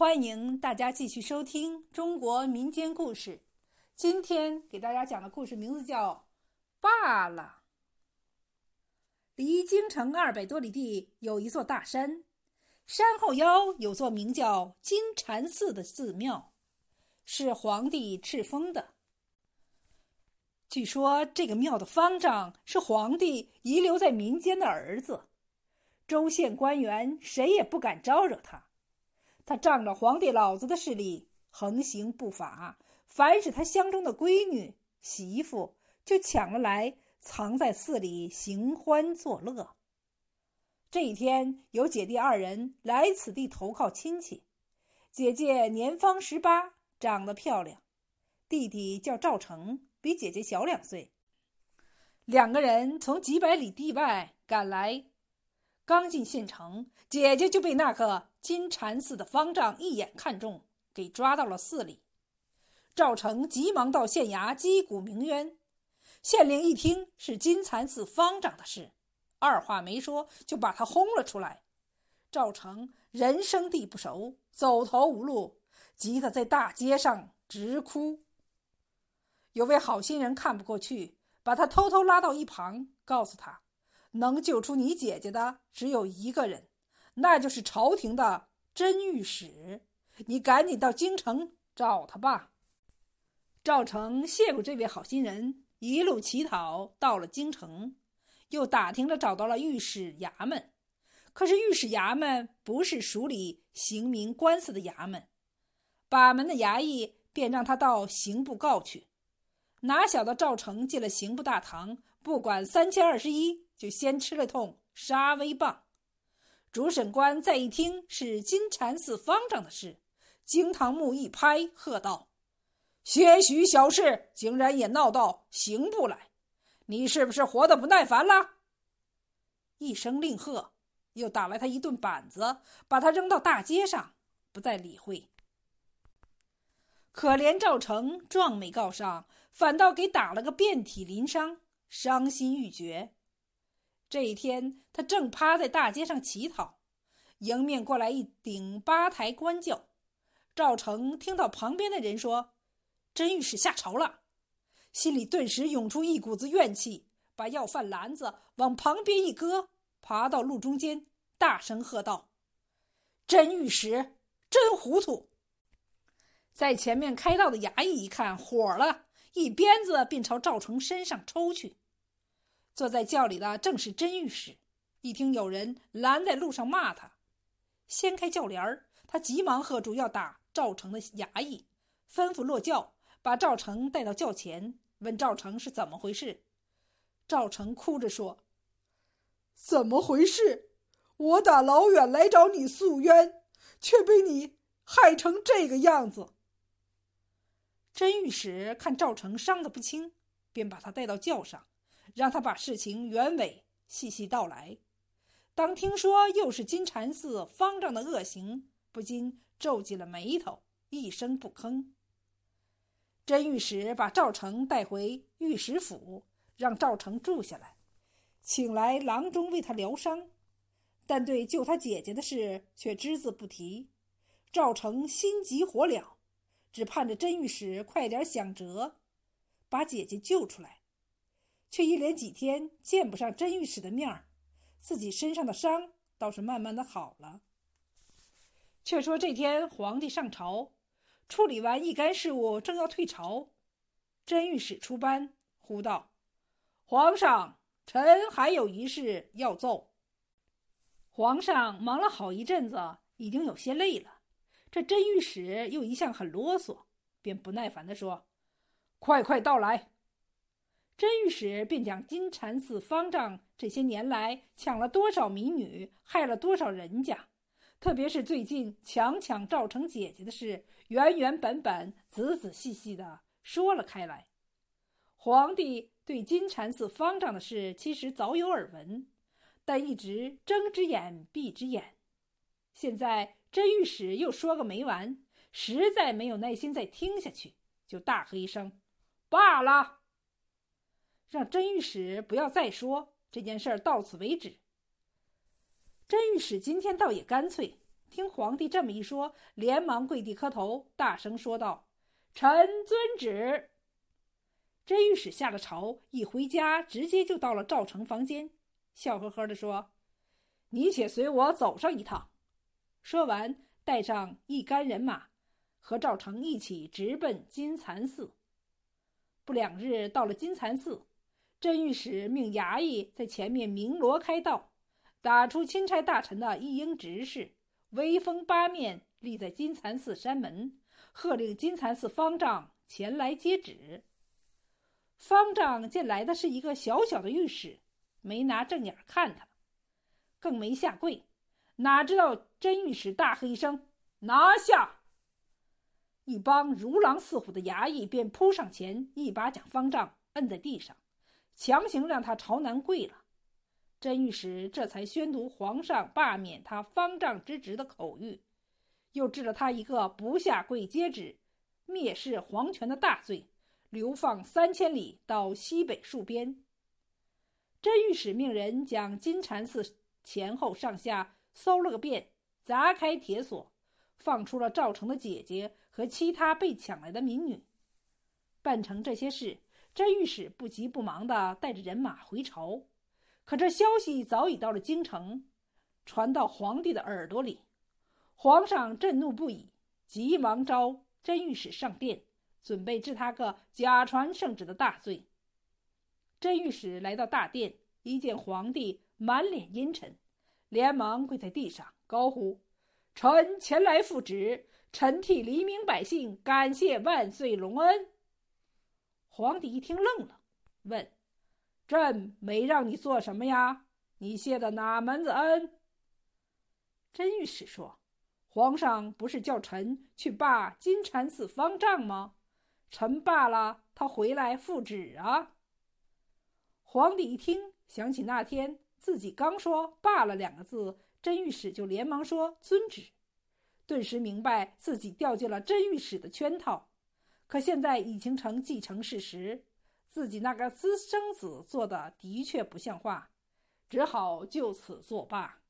欢迎大家继续收听中国民间故事。今天给大家讲的故事名字叫《罢了》。离京城二百多里地有一座大山，山后腰有座名叫金蝉寺的寺庙，是皇帝敕封的。据说这个庙的方丈是皇帝遗留在民间的儿子，州县官员谁也不敢招惹他。他仗着皇帝老子的势力，横行不法。凡是他相中的闺女、媳妇，就抢了来，藏在寺里行欢作乐。这一天，有姐弟二人来此地投靠亲戚。姐姐年方十八，长得漂亮；弟弟叫赵成，比姐姐小两岁。两个人从几百里地外赶来。刚进县城，姐姐就被那个金蝉寺的方丈一眼看中，给抓到了寺里。赵成急忙到县衙击鼓鸣冤。县令一听是金蝉寺方丈的事，二话没说就把他轰了出来。赵成人生地不熟，走投无路，急得在大街上直哭。有位好心人看不过去，把他偷偷拉到一旁，告诉他。能救出你姐姐的只有一个人，那就是朝廷的真御史。你赶紧到京城找他吧。赵成谢过这位好心人，一路乞讨到了京城，又打听着找到了御史衙门。可是御史衙门不是署理刑民官司的衙门，把门的衙役便让他到刑部告去。哪晓得赵成进了刑部大堂，不管三七二十一。就先吃了通杀威棒，主审官再一听是金蝉寺方丈的事，惊堂木一拍，喝道：“些许小事，竟然也闹到刑部来，你是不是活得不耐烦了？”一声令喝，又打来他一顿板子，把他扔到大街上，不再理会。可怜赵成壮没告上，反倒给打了个遍体鳞伤，伤心欲绝。这一天，他正趴在大街上乞讨，迎面过来一顶八抬官轿。赵成听到旁边的人说：“真御史下朝了”，心里顿时涌出一股子怨气，把要饭篮子往旁边一搁，爬到路中间，大声喝道：“真御史真糊涂！”在前面开道的衙役一看火了，一鞭子便朝赵成身上抽去。坐在轿里的正是甄御史，一听有人拦在路上骂他，掀开轿帘儿，他急忙喝住要打赵成的衙役，吩咐落轿，把赵成带到轿前，问赵成是怎么回事。赵成哭着说：“怎么回事？我打老远来找你诉冤，却被你害成这个样子。”甄御史看赵成伤得不轻，便把他带到轿上。让他把事情原委细细道来。当听说又是金蝉寺方丈的恶行，不禁皱紧了眉头，一声不吭。真御史把赵成带回御史府，让赵成住下来，请来郎中为他疗伤，但对救他姐姐的事却只字不提。赵成心急火燎，只盼着真御史快点想辙，把姐姐救出来。却一连几天见不上真御史的面儿，自己身上的伤倒是慢慢的好了。却说这天皇帝上朝，处理完一干事务，正要退朝，真御史出班，呼道：“皇上，臣还有一事要奏。”皇上忙了好一阵子，已经有些累了。这真御史又一向很啰嗦，便不耐烦地说：“快快到来。”真御史便讲金蝉寺方丈这些年来抢了多少民女，害了多少人家，特别是最近强抢赵成姐姐的事，原原本本、仔仔细细的说了开来。皇帝对金蝉寺方丈的事其实早有耳闻，但一直睁只眼闭只眼。现在真御史又说个没完，实在没有耐心再听下去，就大喝一声：“罢了！”让甄御史不要再说这件事儿，到此为止。甄御史今天倒也干脆，听皇帝这么一说，连忙跪地磕头，大声说道：“臣遵旨。”甄御史下了朝，一回家直接就到了赵成房间，笑呵呵地说：“你且随我走上一趟。”说完，带上一干人马，和赵成一起直奔金蚕寺。不两日，到了金蚕寺，真御史命衙役在前面鸣锣开道，打出钦差大臣的一应执事，威风八面立在金蚕寺山门，喝令金蚕寺方丈前来接旨。方丈见来的是一个小小的御史，没拿正眼看他，更没下跪，哪知道真御史大喝一声：“拿下！”一帮如狼似虎的衙役便扑上前，一把将方丈摁在地上，强行让他朝南跪了。甄御史这才宣读皇上罢免他方丈之职的口谕，又治了他一个不下跪接旨、蔑视皇权的大罪。流放三千里到西北戍边。甄御史命人将金蝉寺前后上下搜了个遍，砸开铁锁，放出了赵成的姐姐和其他被抢来的民女。办成这些事，真御史不急不忙地带着人马回朝。可这消息早已到了京城，传到皇帝的耳朵里。皇上震怒不已，急忙召真御史上殿。准备治他个假传圣旨的大罪。真御史来到大殿，一见皇帝满脸阴沉，连忙跪在地上，高呼：“臣前来复旨，臣替黎民百姓感谢万岁隆恩。”皇帝一听愣了，问：“朕没让你做什么呀？你谢的哪门子恩？”真御史说：“皇上不是叫臣去罢金蝉寺方丈吗？”臣罢了，他回来复旨啊！皇帝一听，想起那天自己刚说“罢了”两个字，真御史就连忙说“遵旨”，顿时明白自己掉进了真御史的圈套。可现在已经成既成事实，自己那个私生子做的的确不像话，只好就此作罢。